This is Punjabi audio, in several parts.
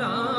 Allah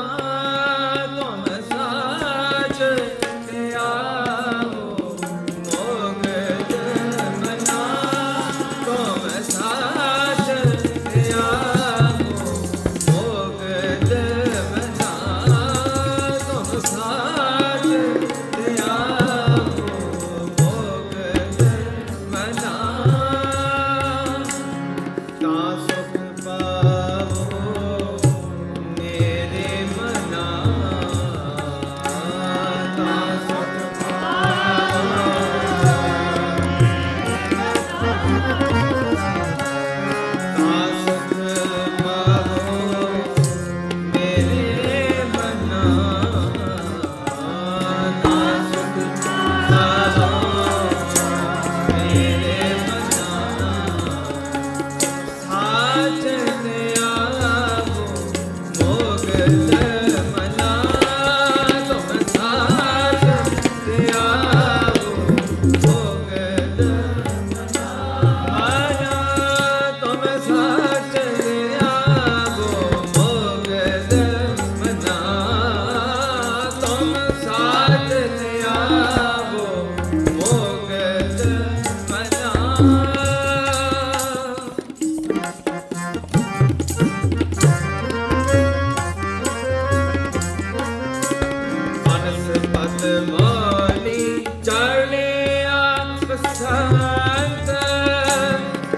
ਬਸੰਤ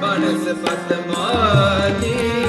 ਮਨਸ ਪਦ ਮਾਲੀ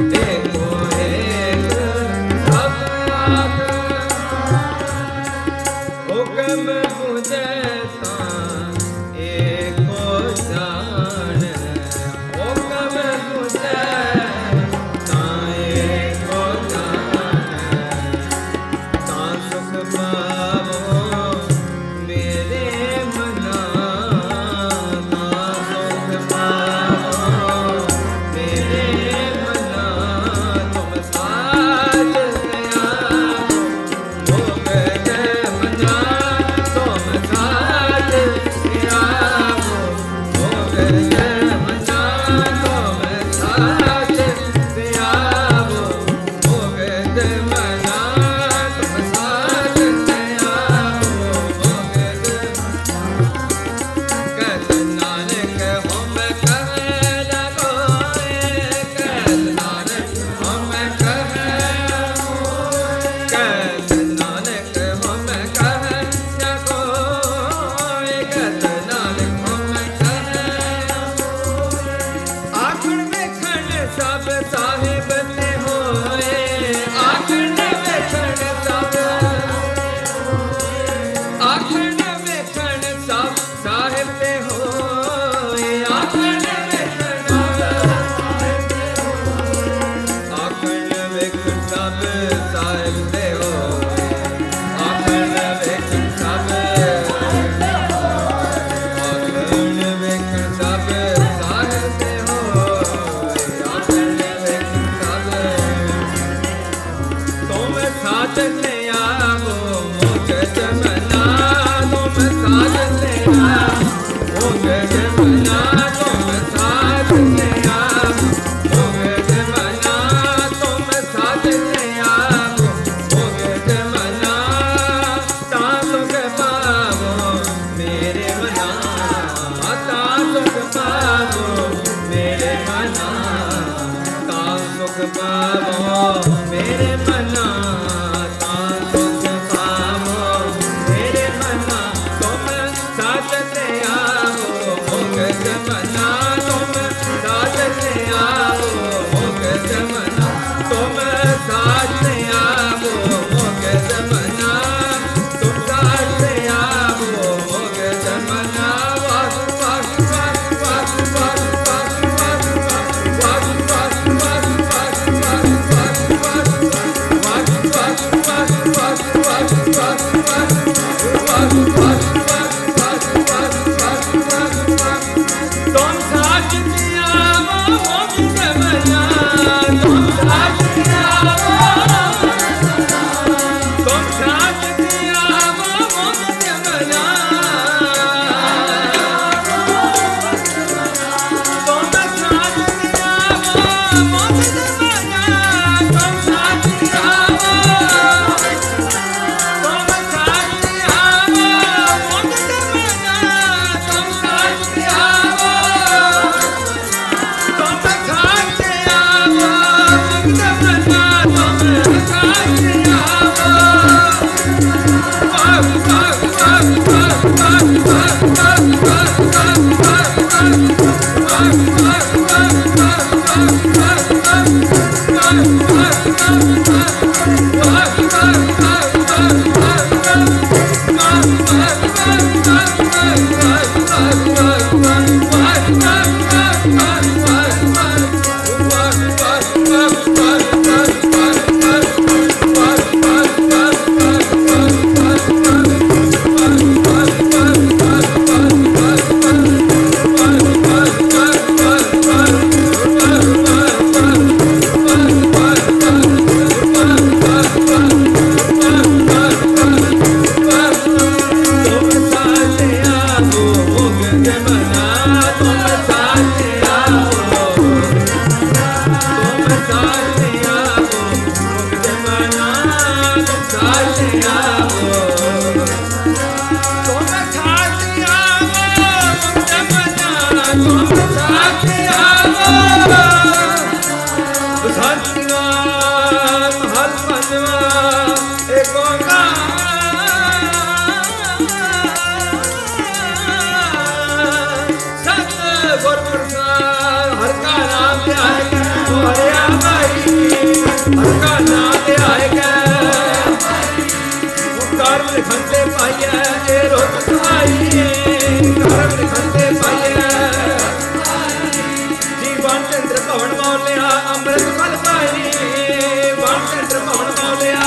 Yeah. ਖੰਡੇ ਪਾਈਐ, ਇਹ ਰੁੱਤ ਆਈਏ ਕਰਮ ਖੰਡੇ ਪਾਈਐ। ਜੀਵਨ ਚੰਦਰ ਭਵਨ ਮੌਲਿਆ, ਅੰਮ੍ਰਿਤ ਫਲ ਪਾਈਏ ਵਨ ਚੰਦਰ ਭਵਨ ਮੌਲਿਆ।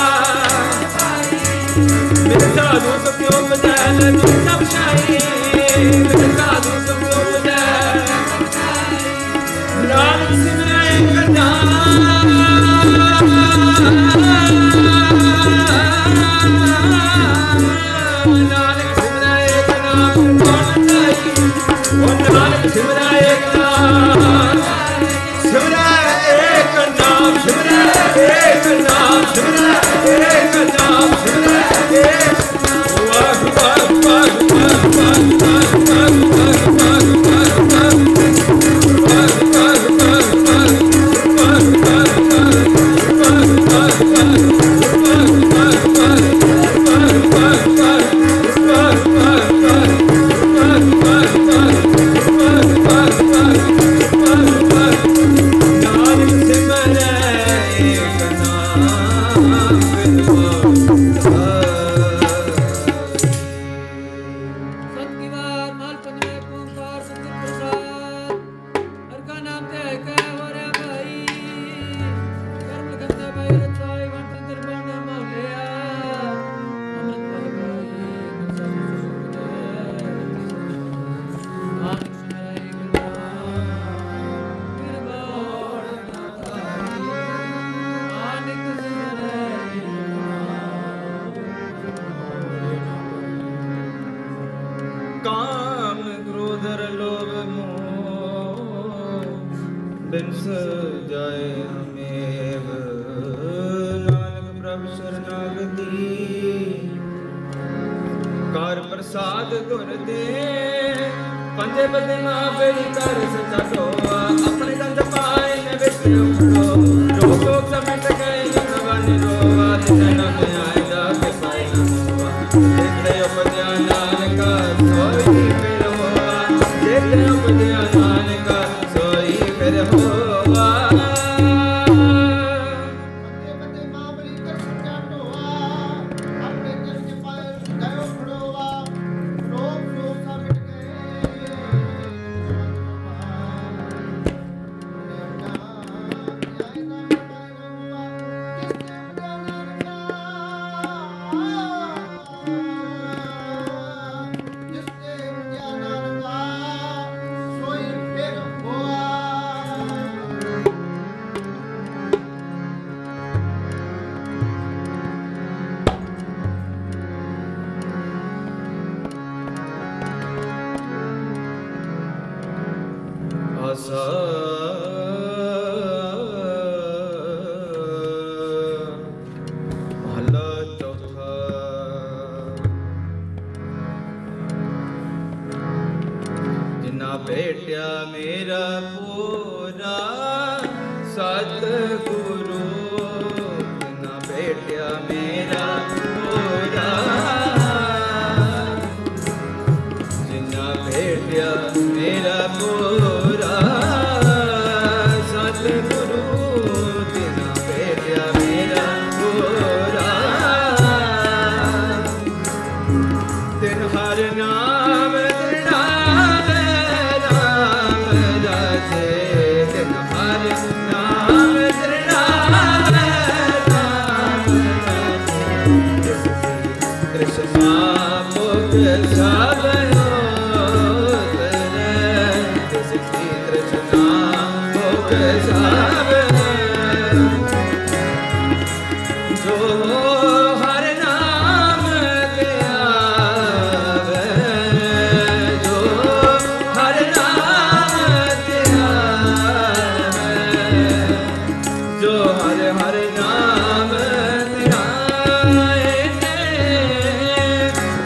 ਮਿੱਠਾ ਰੂਪ ਕਿਉਂ ਮਜੈ ਲੈ Bhagwan, Bhagwan, Bhagwan.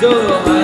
都有啊。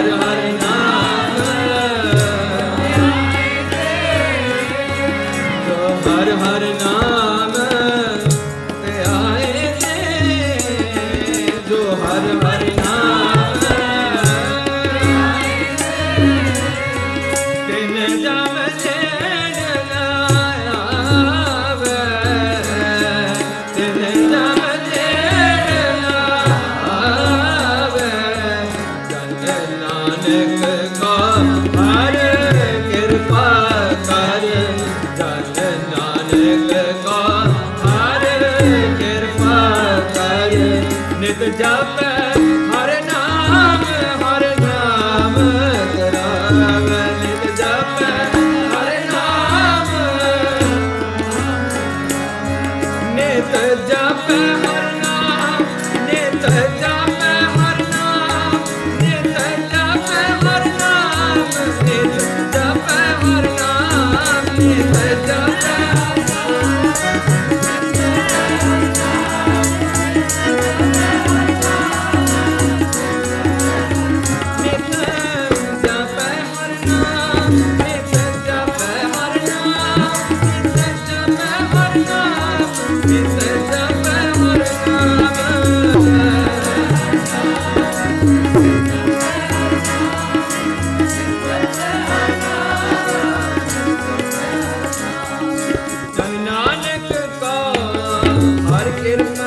I'm not little.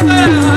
Amen.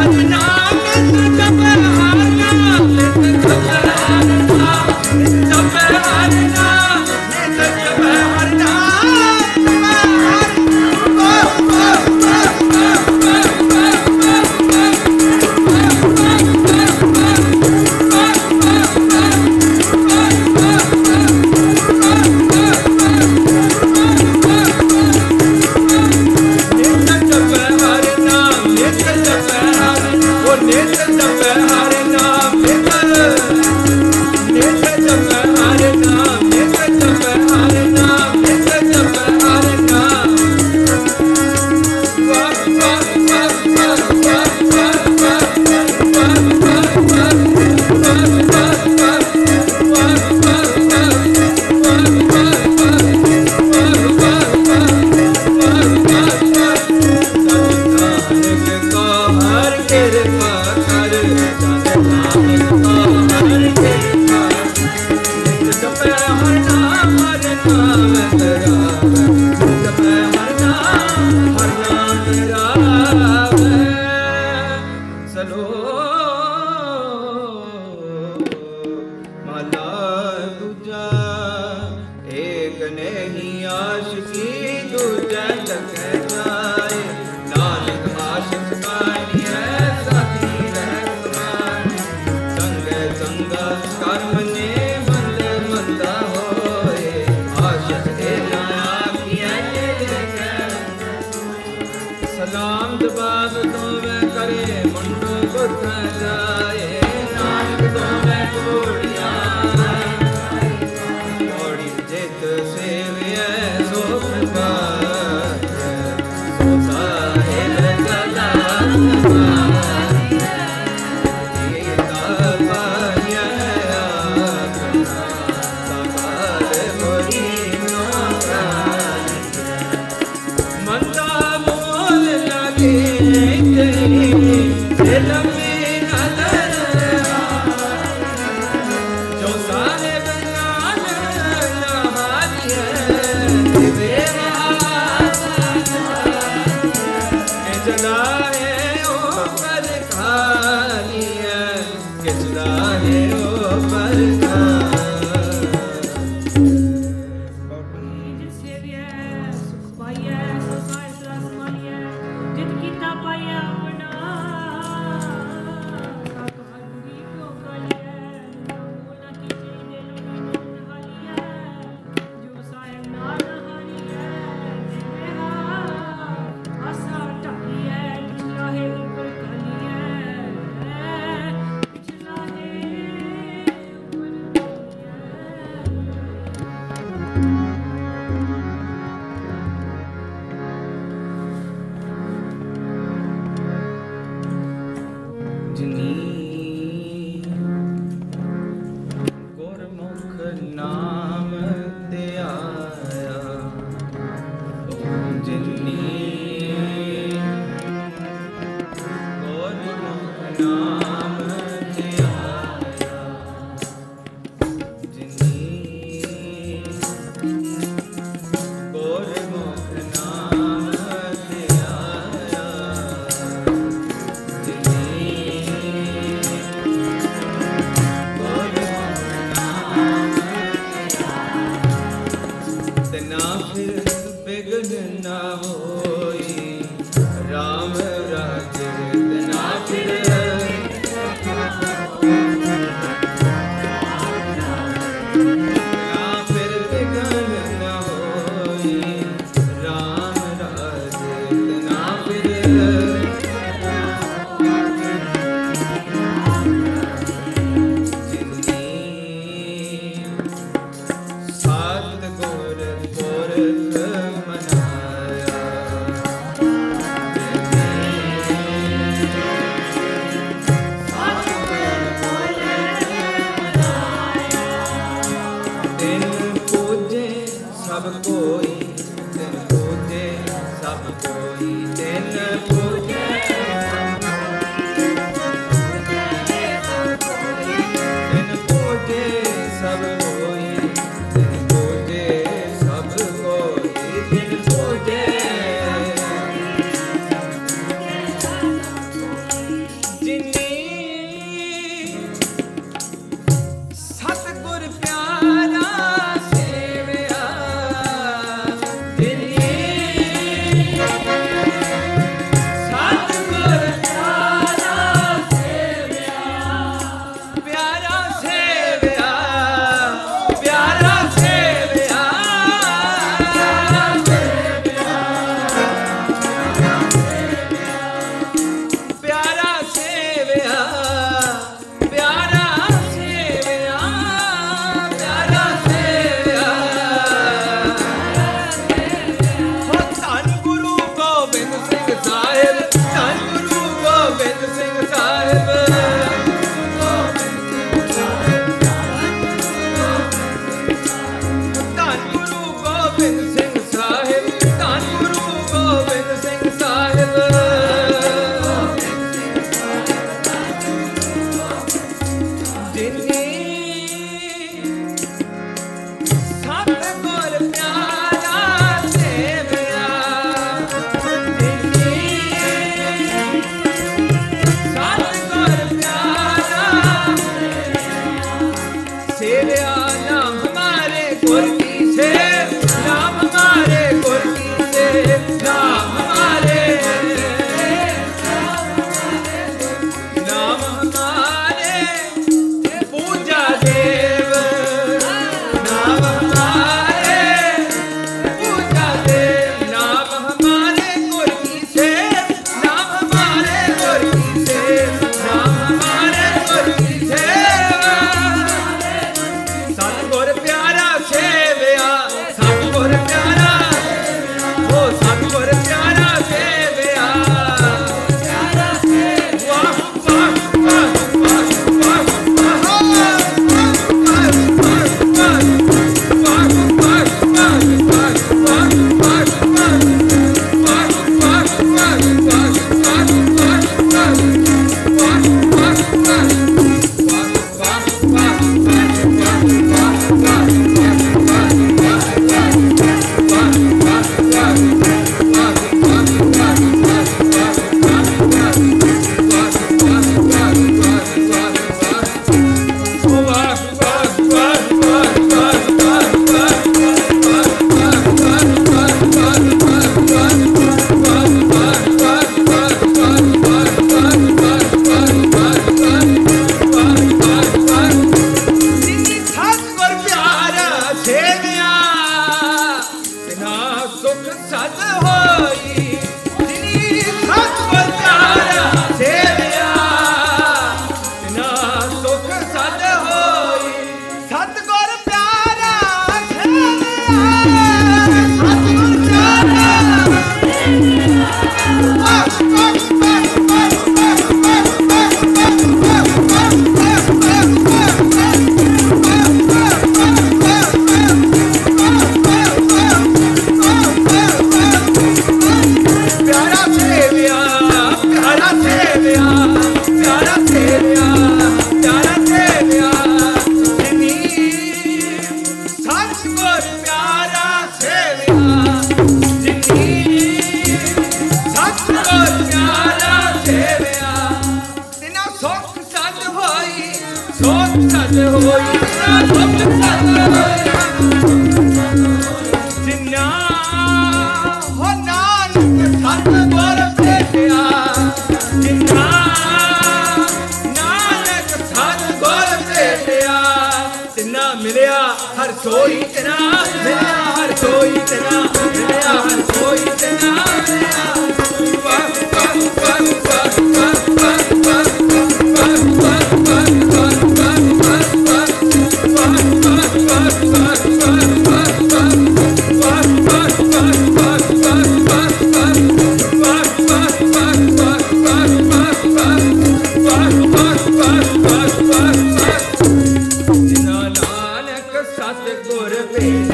verdura verde.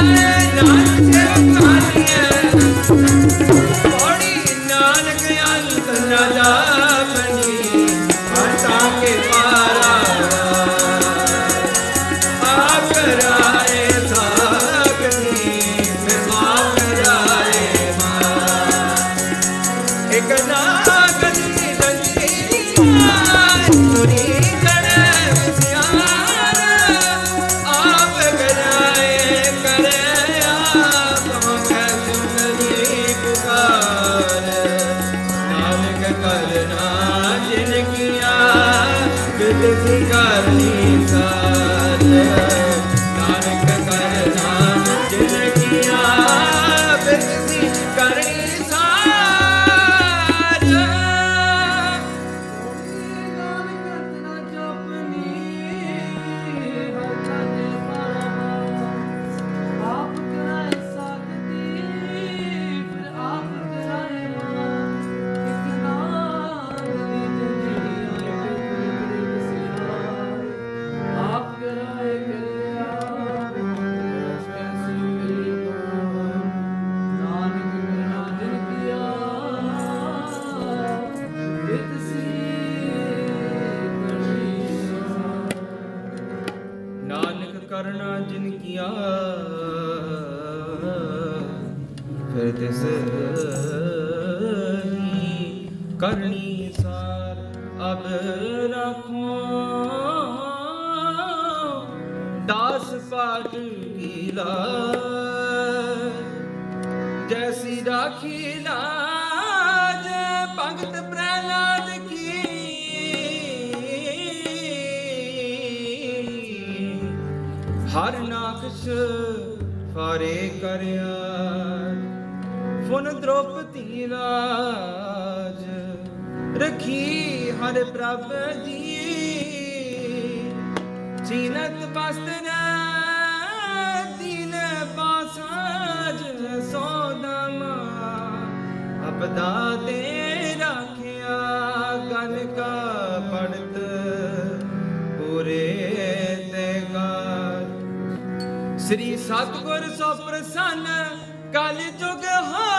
Bye. ਕਰਨੀ ਸਾਰ, ਅਬ ਰੱਖੋ। ਦਾਸ ਪਾਤ ਕੀ ਲਾਜ ਜੈਸੀ ਰਾਖੀ ਲਾਜ ਭਗਤ ਪ੍ਰਹਿਲਾਦ ਕੀ? ਹਰ ਨਾਕਸ਼ ਫਾਰੇ ਕਰਿਆ। ਫੁਨ ਦ੍ਰੋਪਤੀ ਰਖੀ ਹਰ ਪ੍ਰਭ ਜੀ ਜੀਨਤ ਬਸਤਨ ਦਿਨ ਪਾਸਾਜ ਸੋਦਾਮਾ ਅਪਦਾ ਤੇ ਰੱਖਿਆ ਗਨ ਕਾ ਪੜਤ, ਪੂਰੇ ਤੇ ਕਾਰ ਸ੍ਰੀ ਸਤਗੁਰ ਸੋ ਪ੍ਰਸੰਨ, ਕਲ ਜੁਗ ਹੋ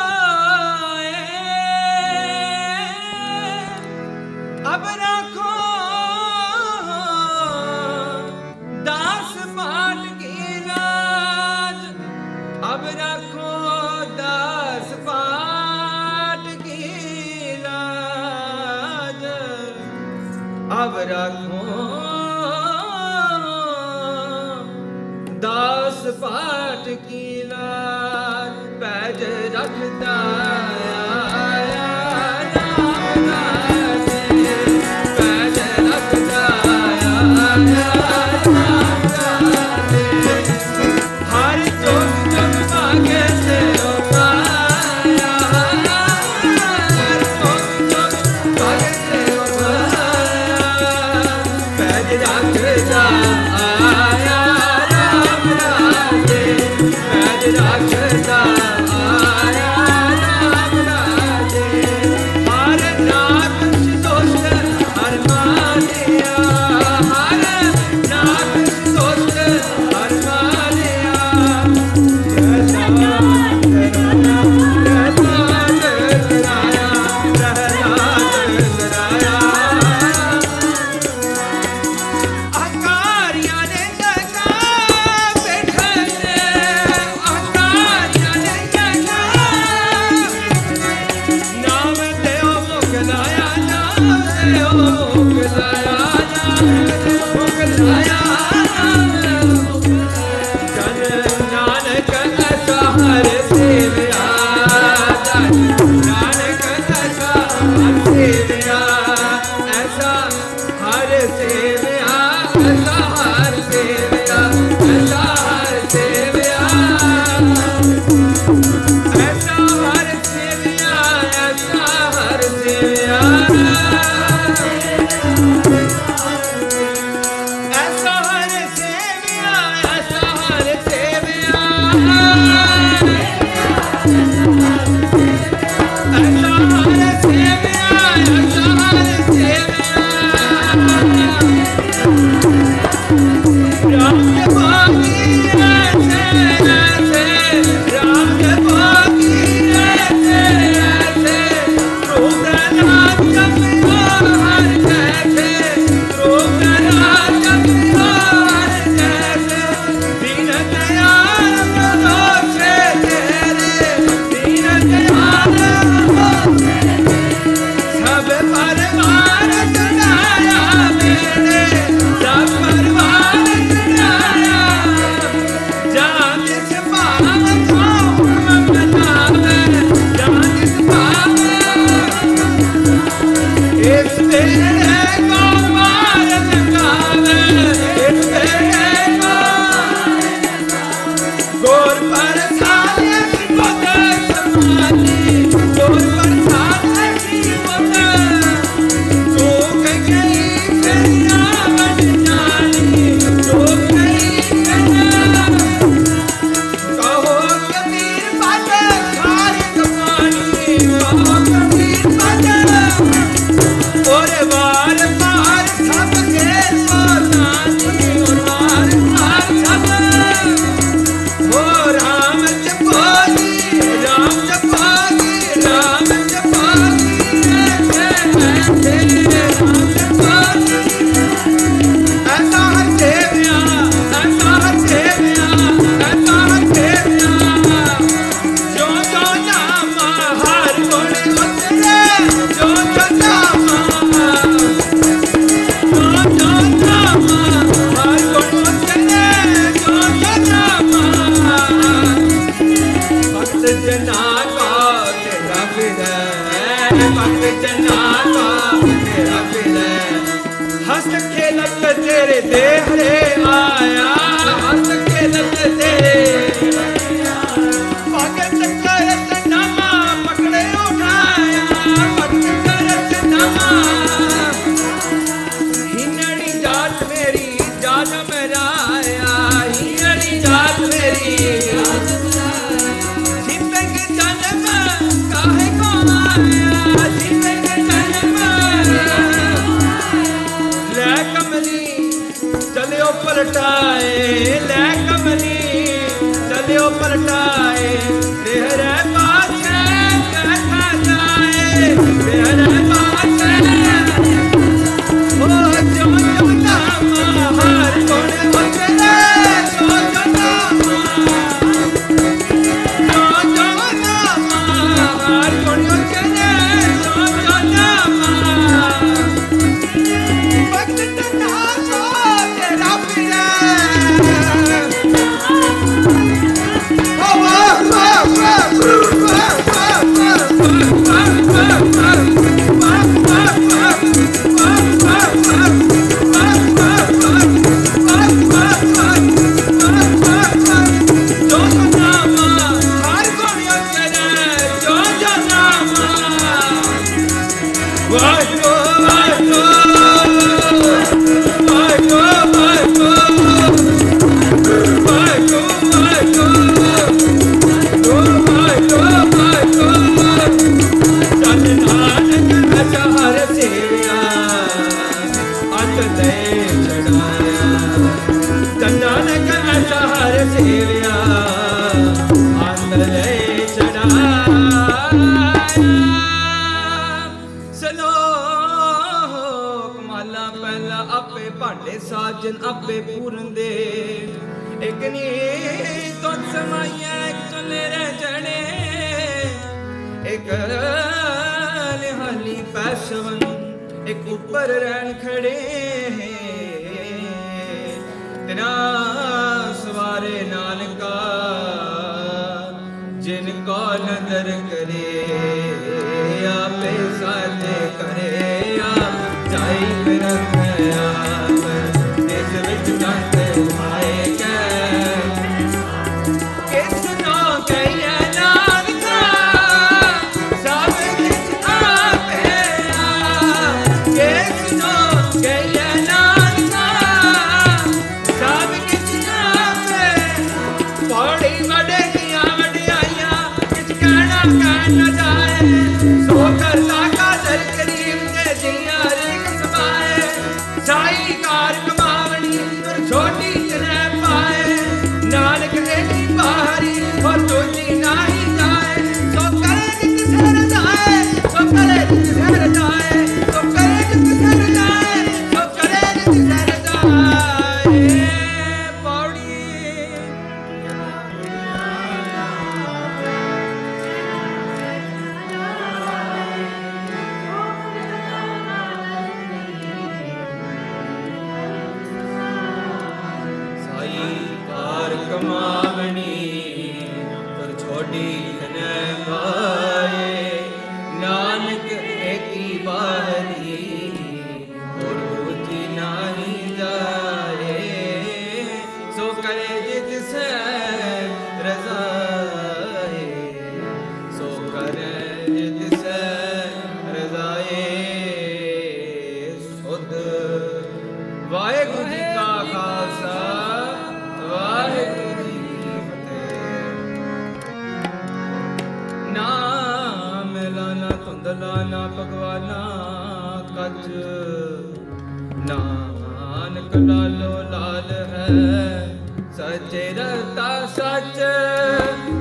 ਸੱਚ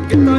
ਕਿਤੋਂ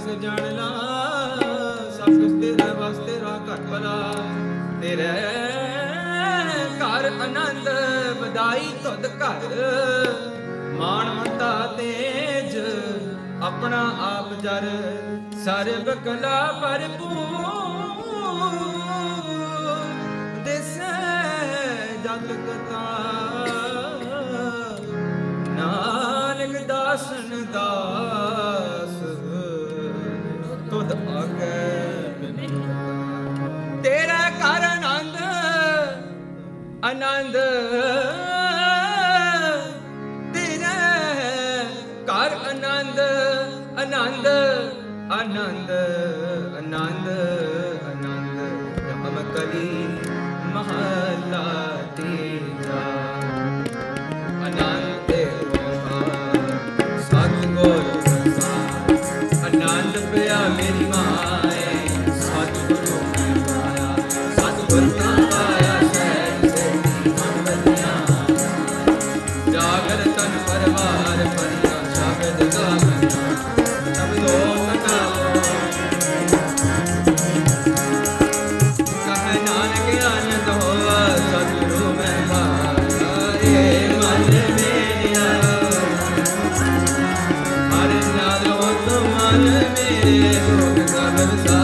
ਰਸ ਜਾਣ ਲਾ, ਸਭ ਤੇਰੇ ਵਾਸਤੇ ਤੇਰਾ ਘਟ ਬਲਾ ਤੇਰੇ ਘਰ ਆਨੰਦ, ਵਧਾਈ ਤੁਧ ਘਰ। ਮਾਣ ਮੰਤਾ ਤੇਜ, ਆਪਣਾ ਆਪ ਜਰ। ਸਰਬ ਕਲਾ ਭਰਪੂਰ, ਦਿਸੈ ਜਗਤਾ ਨਾਨਕ ਦਾਸਨ ਦਾ ਆਨੰਦ ਦਿਨੈ ਕਰ ਆਨੰਦ ਆਨੰਦ ਆਨੰਦ। Hare